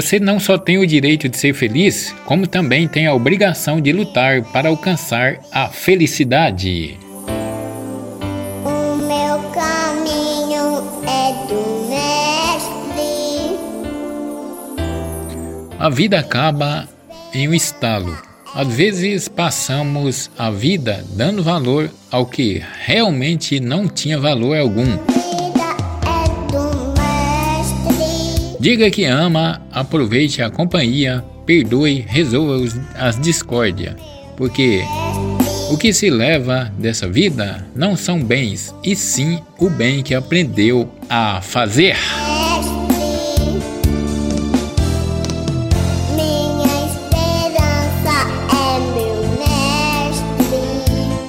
Você não só tem o direito de ser feliz, como também tem a obrigação de lutar para alcançar a felicidade. O meu caminho é do Mestre. A vida acaba em um estalo. Às vezes passamos a vida dando valor ao que realmente não tinha valor algum. Diga que ama, aproveite a companhia, perdoe, resolva as discórdias, porque o que se leva dessa vida não são bens, e sim o bem que aprendeu a fazer.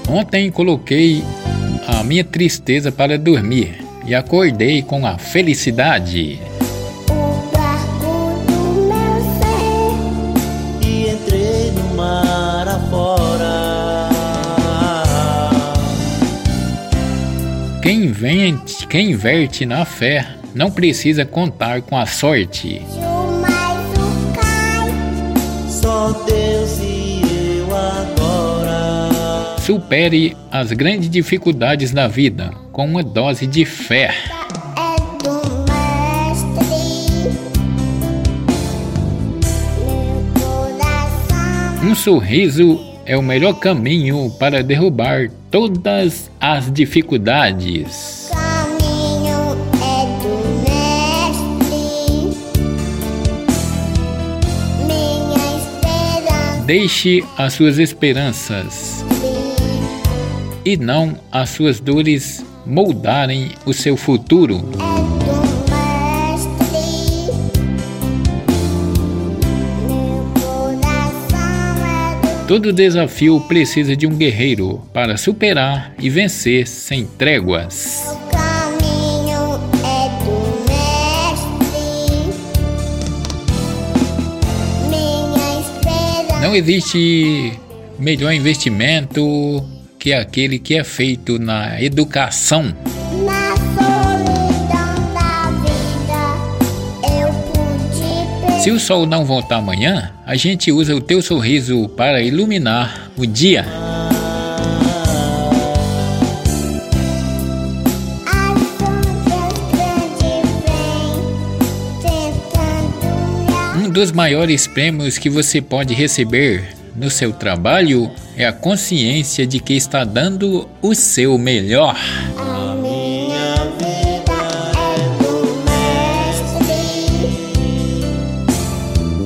Ontem coloquei a minha tristeza para dormir e acordei com a felicidade. Quem invente, quem inverte na fé não precisa contar com a sorte. Só Deus e eu agora. Supere as grandes dificuldades da vida com uma dose de fé. Um sorriso é o melhor caminho para derrubar todas as dificuldades. caminho é Deixe as suas esperanças e não as suas dores moldarem o seu futuro. Todo desafio precisa de um guerreiro para superar e vencer sem tréguas. caminho é do mestre. Minha esperança Não existe melhor investimento que aquele que é feito na educação. Se o sol não voltar amanhã, a gente usa o teu sorriso para iluminar o dia. Um dos maiores prêmios que você pode receber no seu trabalho é a consciência de que está dando o seu melhor.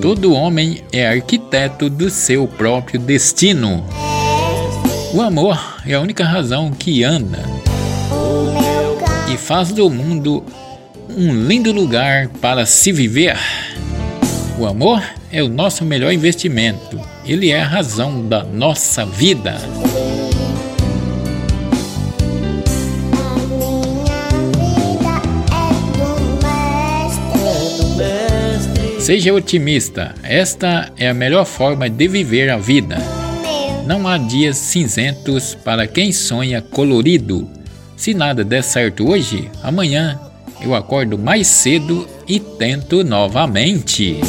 Todo homem é arquiteto do seu próprio destino. O amor é a única razão que anda e faz do mundo um lindo lugar para se viver. O amor é o nosso melhor investimento. Ele é a razão da nossa vida. Seja otimista. Esta é a melhor forma de viver a vida. Não há dias cinzentos para quem sonha colorido. Se nada der certo hoje, amanhã eu acordo mais cedo e tento novamente.